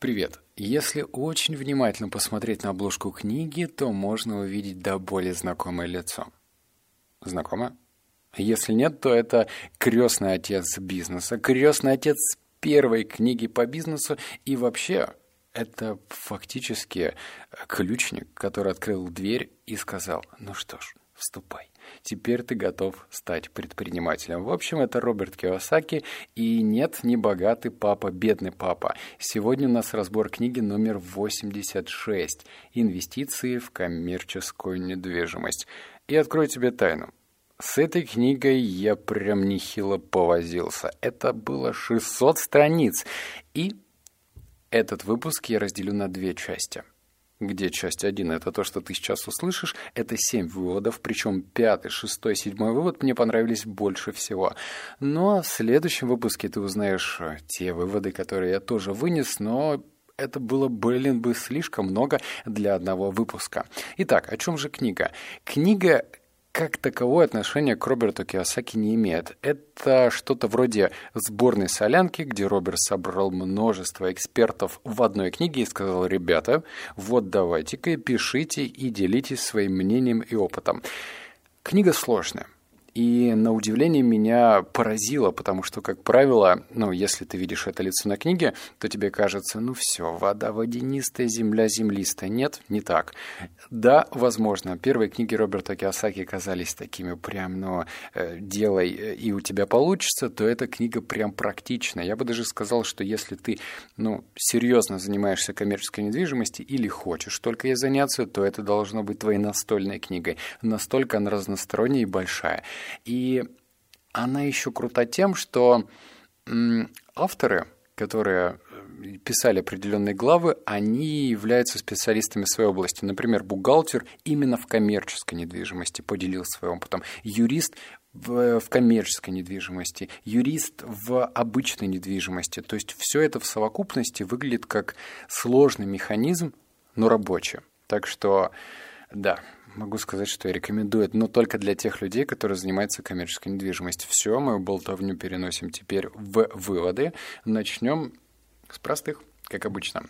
Привет. Если очень внимательно посмотреть на обложку книги, то можно увидеть до более знакомое лицо. Знакомо? Если нет, то это крестный отец бизнеса, крестный отец первой книги по бизнесу и вообще это фактически ключник, который открыл дверь и сказал, ну что ж, вступай. Теперь ты готов стать предпринимателем. В общем, это Роберт Киосаки. И нет, не богатый папа, бедный папа. Сегодня у нас разбор книги номер 86 «Инвестиции в коммерческую недвижимость». И открою тебе тайну. С этой книгой я прям нехило повозился. Это было 600 страниц. И этот выпуск я разделю на две части – где часть 1 – это то, что ты сейчас услышишь, это 7 выводов, причем пятый, шестой, седьмой вывод мне понравились больше всего. Но в следующем выпуске ты узнаешь э, те выводы, которые я тоже вынес, но это было, блин, бы слишком много для одного выпуска. Итак, о чем же книга? Книга как таковое отношение к Роберту Киосаки не имеет. Это что-то вроде сборной солянки, где Роберт собрал множество экспертов в одной книге и сказал, ребята, вот давайте-ка пишите и делитесь своим мнением и опытом. Книга сложная. И на удивление меня поразило, потому что, как правило, ну, если ты видишь это лицо на книге, то тебе кажется, ну все, вода водянистая, земля землистая. Нет, не так. Да, возможно, первые книги Роберта Киосаки казались такими прям, ну, э, делай, э, и у тебя получится, то эта книга прям практичная. Я бы даже сказал, что если ты, ну, серьезно занимаешься коммерческой недвижимостью или хочешь только ей заняться, то это должно быть твоей настольной книгой. Настолько она разносторонняя и большая. И она еще крута тем, что авторы, которые э, писали определенные главы, они являются специалистами своей области. Например, бухгалтер именно в коммерческой недвижимости поделился своим опытом, юрист в, в коммерческой недвижимости, юрист в обычной недвижимости. То есть все это в совокупности выглядит как сложный механизм, но рабочий. Так что, да, могу сказать, что я рекомендую но только для тех людей, которые занимаются коммерческой недвижимостью. Все, мою болтовню переносим теперь в выводы. Начнем с простых как обычно.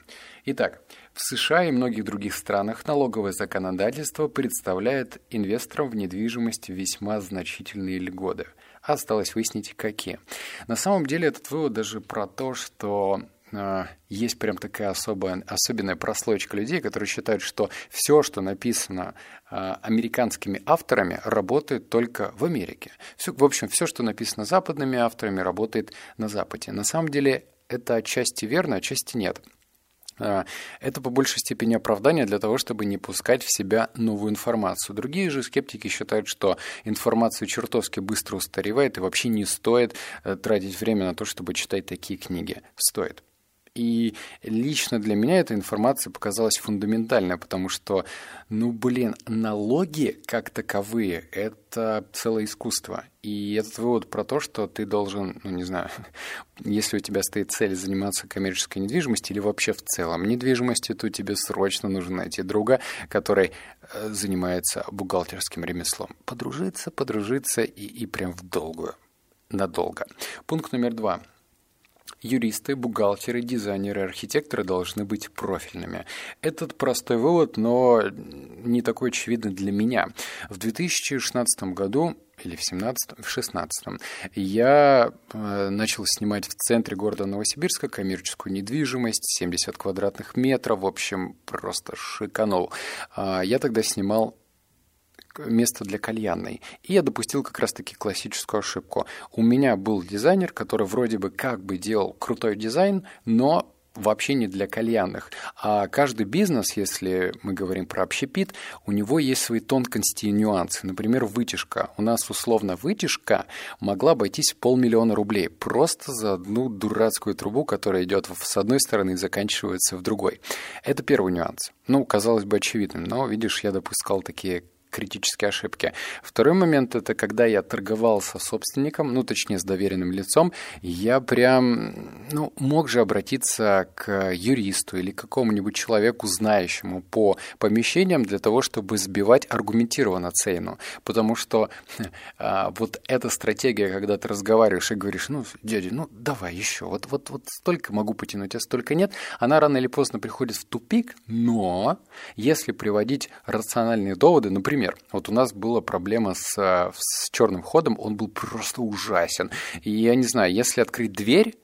Итак, в США и многих других странах налоговое законодательство представляет инвесторам в недвижимость весьма значительные льготы. Осталось выяснить, какие. На самом деле этот вывод даже про то, что есть прям такая особая, особенная прослойка людей, которые считают, что все, что написано а, американскими авторами, работает только в Америке. Все, в общем, все, что написано западными авторами, работает на Западе. На самом деле это отчасти верно, отчасти нет. А, это по большей степени оправдание для того, чтобы не пускать в себя новую информацию. Другие же скептики считают, что информация чертовски быстро устаревает и вообще не стоит э, тратить время на то, чтобы читать такие книги. Стоит. И лично для меня эта информация показалась фундаментальной, потому что, ну блин, налоги как таковые – это целое искусство. И этот вывод про то, что ты должен, ну не знаю, если у тебя стоит цель заниматься коммерческой недвижимостью или вообще в целом недвижимостью, то тебе срочно нужно найти друга, который э, занимается бухгалтерским ремеслом. Подружиться, подружиться и, и прям в долгую, надолго. Пункт номер два – Юристы, бухгалтеры, дизайнеры, архитекторы должны быть профильными. Этот простой вывод, но не такой очевидный для меня. В 2016 году или в 17 в 16 я э, начал снимать в центре города Новосибирска коммерческую недвижимость, 70 квадратных метров, в общем, просто шиканул. А, я тогда снимал место для кальянной. И я допустил как раз-таки классическую ошибку. У меня был дизайнер, который вроде бы как бы делал крутой дизайн, но вообще не для кальянных. А каждый бизнес, если мы говорим про общепит, у него есть свои тонкости и нюансы. Например, вытяжка. У нас условно вытяжка могла обойтись полмиллиона рублей просто за одну дурацкую трубу, которая идет с одной стороны и заканчивается в другой. Это первый нюанс. Ну, казалось бы, очевидным, но, видишь, я допускал такие критические ошибки. Второй момент — это когда я торговал со собственником, ну, точнее, с доверенным лицом, я прям, ну, мог же обратиться к юристу или какому-нибудь человеку, знающему по помещениям, для того, чтобы сбивать аргументированно цену. Потому что а, вот эта стратегия, когда ты разговариваешь и говоришь, ну, дядя, ну, давай еще, вот, вот, вот столько могу потянуть, а столько нет, она рано или поздно приходит в тупик, но если приводить рациональные доводы, например, вот у нас была проблема с, с черным ходом, он был просто ужасен. И я не знаю, если открыть дверь,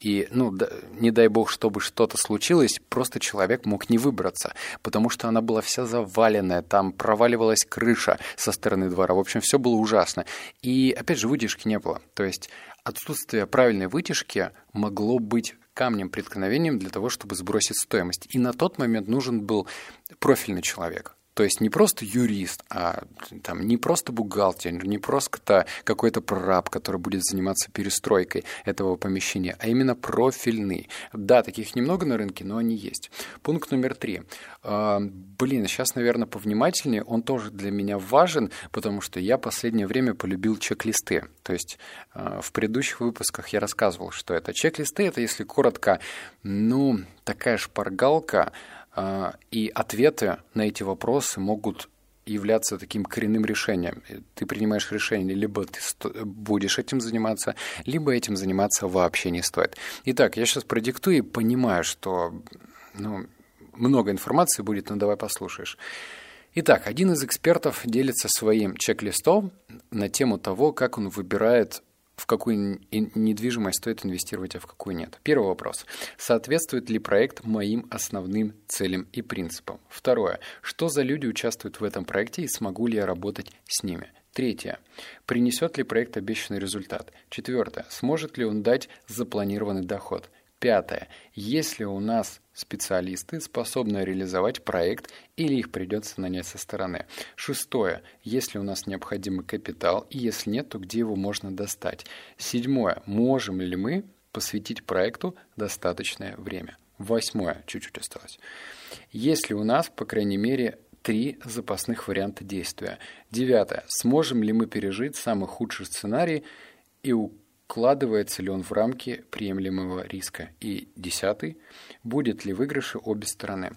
и, ну, да, не дай бог, чтобы что-то случилось, просто человек мог не выбраться, потому что она была вся заваленная, там проваливалась крыша со стороны двора. В общем, все было ужасно. И, опять же, вытяжки не было. То есть отсутствие правильной вытяжки могло быть камнем преткновением для того, чтобы сбросить стоимость. И на тот момент нужен был профильный человек. То есть не просто юрист, а там, не просто бухгалтер, не просто какой-то прораб, который будет заниматься перестройкой этого помещения, а именно профильный. Да, таких немного на рынке, но они есть. Пункт номер три. А, блин, сейчас, наверное, повнимательнее. Он тоже для меня важен, потому что я последнее время полюбил чек-листы. То есть а, в предыдущих выпусках я рассказывал, что это чек-листы. Это, если коротко, ну, такая шпаргалка, и ответы на эти вопросы могут являться таким коренным решением. Ты принимаешь решение, либо ты будешь этим заниматься, либо этим заниматься вообще не стоит. Итак, я сейчас продиктую и понимаю, что ну, много информации будет, но давай послушаешь. Итак, один из экспертов делится своим чек-листом на тему того, как он выбирает в какую недвижимость стоит инвестировать, а в какую нет. Первый вопрос. Соответствует ли проект моим основным целям и принципам? Второе. Что за люди участвуют в этом проекте и смогу ли я работать с ними? Третье. Принесет ли проект обещанный результат? Четвертое. Сможет ли он дать запланированный доход? Пятое. Есть ли у нас специалисты, способные реализовать проект, или их придется нанять со стороны? Шестое. Есть ли у нас необходимый капитал, и если нет, то где его можно достать? Седьмое. Можем ли мы посвятить проекту достаточное время? Восьмое. Чуть-чуть осталось. Есть ли у нас, по крайней мере, три запасных варианта действия? Девятое. Сможем ли мы пережить самый худший сценарий и у Вкладывается ли он в рамки приемлемого риска? И десятый, будет ли выигрыши обе стороны?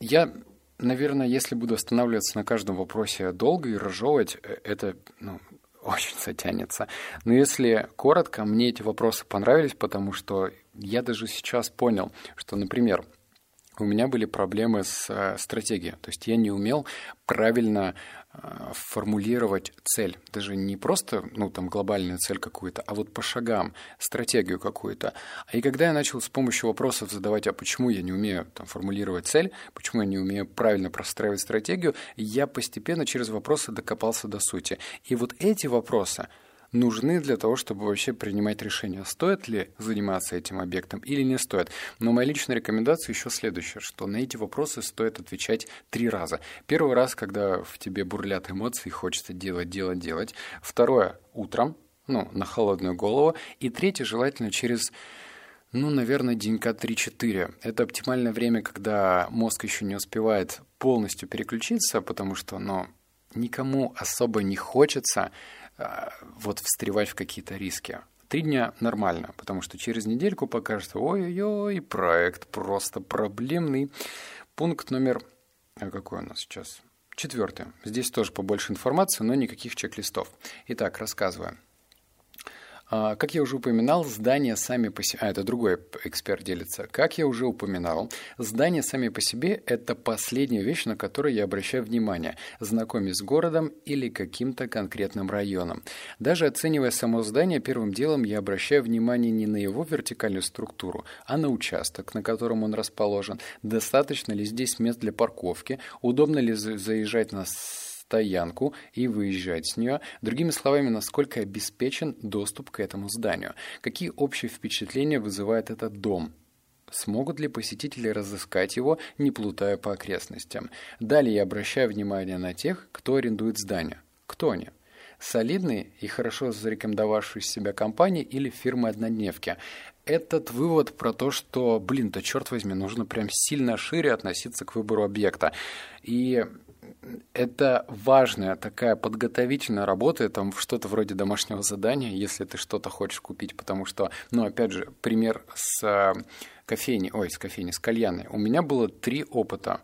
Я, наверное, если буду останавливаться на каждом вопросе долго и разжевывать, э, это ну, очень затянется. Но если коротко, мне эти вопросы понравились, потому что я даже сейчас понял, что, например, у меня были проблемы с э, стратегией. То есть я не умел правильно формулировать цель. Даже не просто, ну, там, глобальную цель какую-то, а вот по шагам, стратегию какую-то. И когда я начал с помощью вопросов задавать, а почему я не умею там, формулировать цель, почему я не умею правильно простраивать стратегию, я постепенно через вопросы докопался до сути. И вот эти вопросы – нужны для того, чтобы вообще принимать решение, стоит ли заниматься этим объектом или не стоит. Но моя личная рекомендация еще следующая, что на эти вопросы стоит отвечать три раза. Первый раз, когда в тебе бурлят эмоции, хочется делать, делать, делать. Второе – утром, ну, на холодную голову. И третье, желательно через ну, наверное, денька 3-4. Это оптимальное время, когда мозг еще не успевает полностью переключиться, потому что, ну, никому особо не хочется вот встревать в какие-то риски. Три дня нормально, потому что через недельку покажется, ой-ой-ой, проект просто проблемный. Пункт номер... А какой у нас сейчас? Четвертый. Здесь тоже побольше информации, но никаких чек-листов. Итак, рассказываю. А, как я уже упоминал, здания сами по себе... А, это другой эксперт делится. Как я уже упоминал, здания сами по себе – это последняя вещь, на которую я обращаю внимание, знакомясь с городом или каким-то конкретным районом. Даже оценивая само здание, первым делом я обращаю внимание не на его вертикальную структуру, а на участок, на котором он расположен. Достаточно ли здесь мест для парковки? Удобно ли заезжать на стоянку и выезжать с нее. Другими словами, насколько обеспечен доступ к этому зданию. Какие общие впечатления вызывает этот дом? Смогут ли посетители разыскать его, не плутая по окрестностям? Далее я обращаю внимание на тех, кто арендует здание. Кто они? Солидные и хорошо зарекомендовавшие себя компании или фирмы-однодневки. Этот вывод про то, что, блин, да черт возьми, нужно прям сильно шире относиться к выбору объекта. И это важная такая подготовительная работа, там что-то вроде домашнего задания, если ты что-то хочешь купить, потому что, ну, опять же, пример с э, кофейни, ой, с кофейни, с кальяной. У меня было три опыта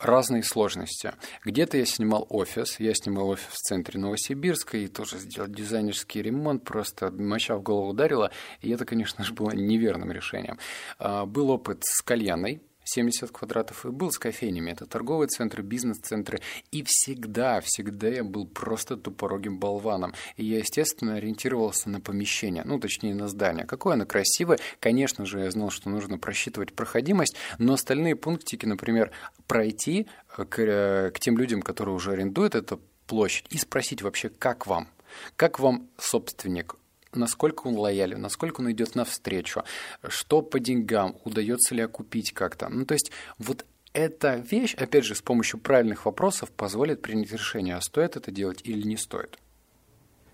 разные сложности. Где-то я снимал офис, я снимал офис в центре Новосибирска и тоже сделал дизайнерский ремонт, просто моча в голову ударила, и это, конечно же, было неверным решением. А, был опыт с кальяной, 70 квадратов, и был с кофейнями. Это торговые центры, бизнес-центры. И всегда, всегда я был просто тупорогим болваном. И я, естественно, ориентировался на помещение, ну, точнее, на здание. Какое оно красивое. Конечно же, я знал, что нужно просчитывать проходимость, но остальные пунктики, например, пройти к, э, к тем людям, которые уже арендуют эту площадь, и спросить вообще, как вам? Как вам собственник? Насколько он лоялен, насколько он идет навстречу, что по деньгам, удается ли окупить как-то. Ну, то есть вот эта вещь, опять же, с помощью правильных вопросов позволит принять решение, а стоит это делать или не стоит.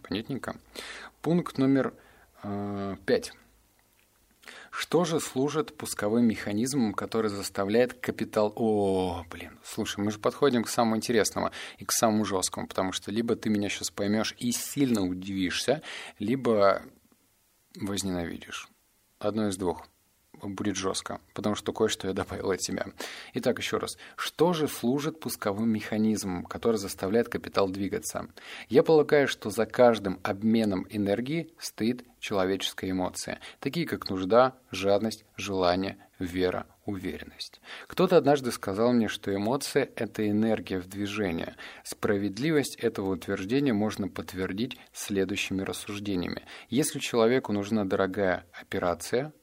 Понятненько? Пункт номер э, пять. Что же служит пусковым механизмом, который заставляет капитал... О, блин, слушай, мы же подходим к самому интересному и к самому жесткому, потому что либо ты меня сейчас поймешь и сильно удивишься, либо возненавидишь. Одно из двух будет жестко, потому что кое-что я добавил от себя. Итак, еще раз. Что же служит пусковым механизмом, который заставляет капитал двигаться? Я полагаю, что за каждым обменом энергии стоит человеческая эмоция, такие как нужда, жадность, желание, вера, уверенность. Кто-то однажды сказал мне, что эмоция – это энергия в движении. Справедливость этого утверждения можно подтвердить следующими рассуждениями. Если человеку нужна дорогая операция –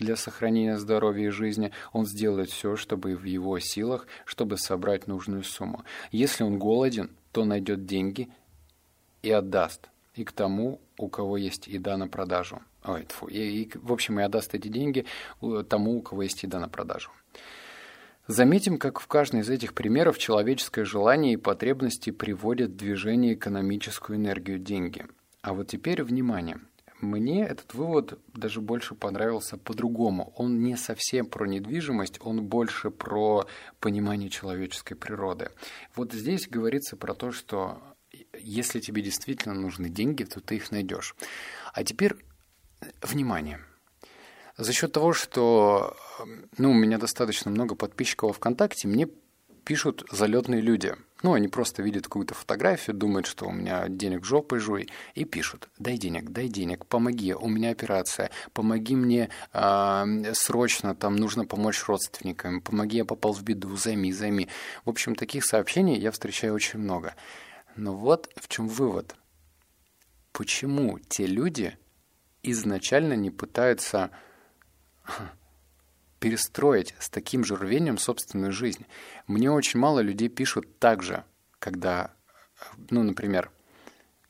для сохранения здоровья и жизни, он сделает все, чтобы в его силах, чтобы собрать нужную сумму. Если он голоден, то найдет деньги и отдаст. И к тому, у кого есть еда на продажу. Ой, тьфу, и, и, в общем, и отдаст эти деньги тому, у кого есть еда на продажу. Заметим, как в каждом из этих примеров человеческое желание и потребности приводят в движение экономическую энергию деньги. А вот теперь внимание – мне этот вывод даже больше понравился по-другому. Он не совсем про недвижимость, он больше про понимание человеческой природы. Вот здесь говорится про то, что если тебе действительно нужны деньги, то ты их найдешь. А теперь внимание. За счет того, что ну, у меня достаточно много подписчиков ВКонтакте, мне пишут залетные люди. Ну, они просто видят какую-то фотографию, думают, что у меня денег жопой жуй, и пишут, дай денег, дай денег, помоги, у меня операция, помоги мне э, срочно, там нужно помочь родственникам, помоги, я попал в беду, займи, займи. В общем, таких сообщений я встречаю очень много. Но вот в чем вывод. Почему те люди изначально не пытаются перестроить с таким же рвением собственную жизнь. Мне очень мало людей пишут так же, когда, ну, например,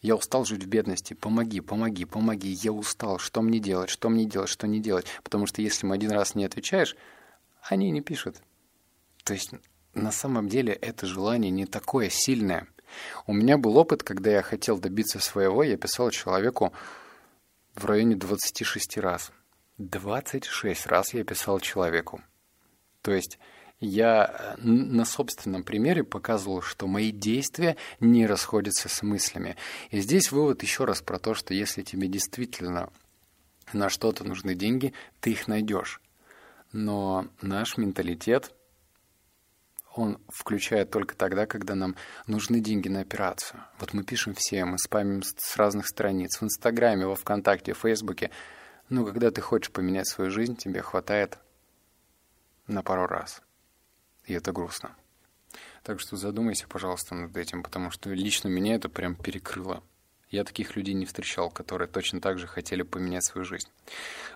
я устал жить в бедности, помоги, помоги, помоги, я устал, что мне делать, что мне делать, что не делать. Потому что если им один раз не отвечаешь, они не пишут. То есть на самом деле это желание не такое сильное. У меня был опыт, когда я хотел добиться своего, я писал человеку в районе 26 раз – 26 раз я писал человеку. То есть я э, на собственном примере показывал, что мои действия не расходятся с мыслями. И здесь вывод еще раз про то, что если тебе действительно на что-то нужны деньги, ты их найдешь. Но наш менталитет, он включает только тогда, когда нам нужны деньги на операцию. Вот мы пишем все, мы спамим с разных страниц, в Инстаграме, во Вконтакте, в Фейсбуке – ну, когда ты хочешь поменять свою жизнь, тебе хватает на пару раз. И это грустно. Так что задумайся, пожалуйста, над этим, потому что лично меня это прям перекрыло. Я таких людей не встречал, которые точно так же хотели поменять свою жизнь.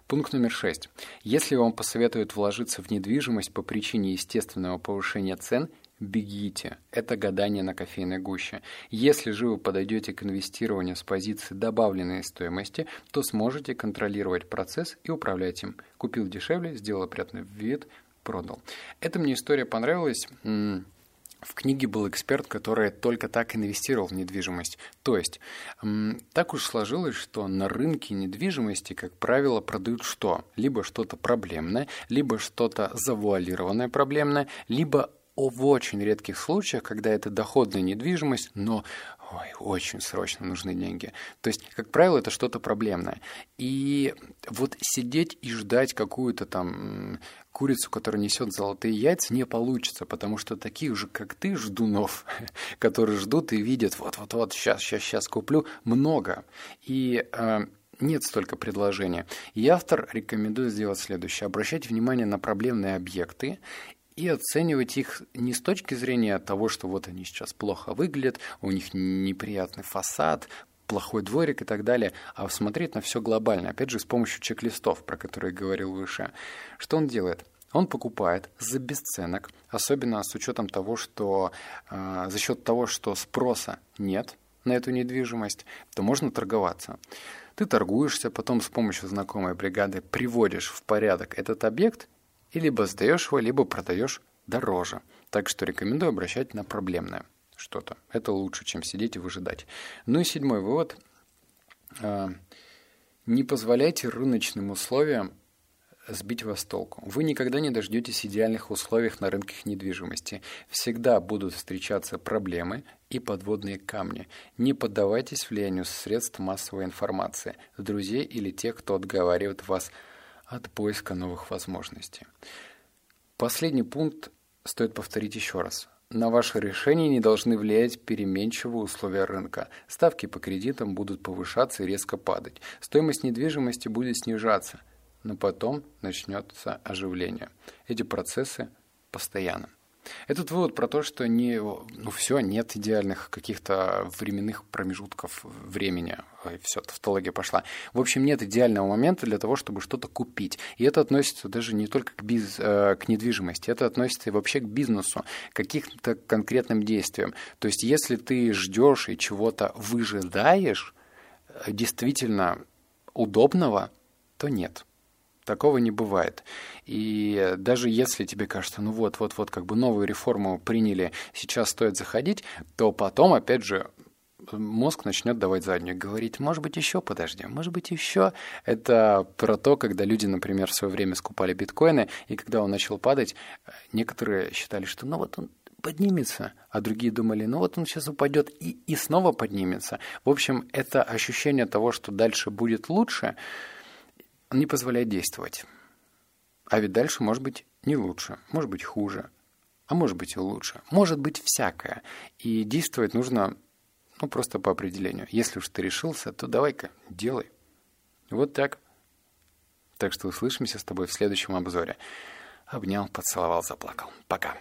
Пункт номер шесть. Если вам посоветуют вложиться в недвижимость по причине естественного повышения цен – бегите. Это гадание на кофейной гуще. Если же вы подойдете к инвестированию с позиции добавленной стоимости, то сможете контролировать процесс и управлять им. Купил дешевле, сделал опрятный вид, продал. Эта мне история понравилась. В книге был эксперт, который только так инвестировал в недвижимость. То есть, так уж сложилось, что на рынке недвижимости, как правило, продают что? Либо что-то проблемное, либо что-то завуалированное проблемное, либо в очень редких случаях, когда это доходная недвижимость, но ой, очень срочно нужны деньги. То есть, как правило, это что-то проблемное. И вот сидеть и ждать какую-то там курицу, которая несет золотые яйца, не получится, потому что таких же, как ты, ждунов, которые ждут и видят, вот-вот-вот, сейчас, сейчас, сейчас куплю, много. И э, нет столько предложения. И автор рекомендует сделать следующее. Обращать внимание на проблемные объекты и оценивать их не с точки зрения того, что вот они сейчас плохо выглядят, у них неприятный фасад, плохой дворик и так далее, а смотреть на все глобально, опять же, с помощью чек-листов, про которые говорил выше. Что он делает? Он покупает за бесценок, особенно с учетом того, что э, за счет того, что спроса нет на эту недвижимость, то можно торговаться. Ты торгуешься, потом с помощью знакомой бригады приводишь в порядок этот объект и либо сдаешь его, либо продаешь дороже. Так что рекомендую обращать на проблемное что-то. Это лучше, чем сидеть и выжидать. Ну и седьмой вывод. А, не позволяйте рыночным условиям сбить вас с толку. Вы никогда не дождетесь идеальных условий на рынке недвижимости. Всегда будут встречаться проблемы и подводные камни. Не поддавайтесь влиянию средств массовой информации, друзей или тех, кто отговаривает вас поиска новых возможностей. Последний пункт стоит повторить еще раз. На ваше решение не должны влиять переменчивые условия рынка. Ставки по кредитам будут повышаться и резко падать. Стоимость недвижимости будет снижаться, но потом начнется оживление. Эти процессы постоянны. Этот вывод про то, что не, ну все, нет идеальных каких-то временных промежутков времени. Ой, все, тавтология пошла. В общем, нет идеального момента для того, чтобы что-то купить. И это относится даже не только к, биз, э, к недвижимости, это относится и вообще к бизнесу, к каким-то конкретным действиям. То есть, если ты ждешь и чего-то выжидаешь, э, действительно удобного, то нет. Такого не бывает. И даже если тебе кажется, ну вот, вот, вот, как бы новую реформу приняли, сейчас стоит заходить, то потом, опять же, мозг начнет давать заднюю, говорить, может быть, еще подождем, может быть, еще. Это про то, когда люди, например, в свое время скупали биткоины, и когда он начал падать, некоторые считали, что ну вот он поднимется, а другие думали, ну вот он сейчас упадет и, и снова поднимется. В общем, это ощущение того, что дальше будет лучше – не позволяет действовать. А ведь дальше может быть не лучше, может быть хуже, а может быть и лучше. Может быть всякое. И действовать нужно ну, просто по определению. Если уж ты решился, то давай-ка, делай. Вот так. Так что услышимся с тобой в следующем обзоре. Обнял, поцеловал, заплакал. Пока.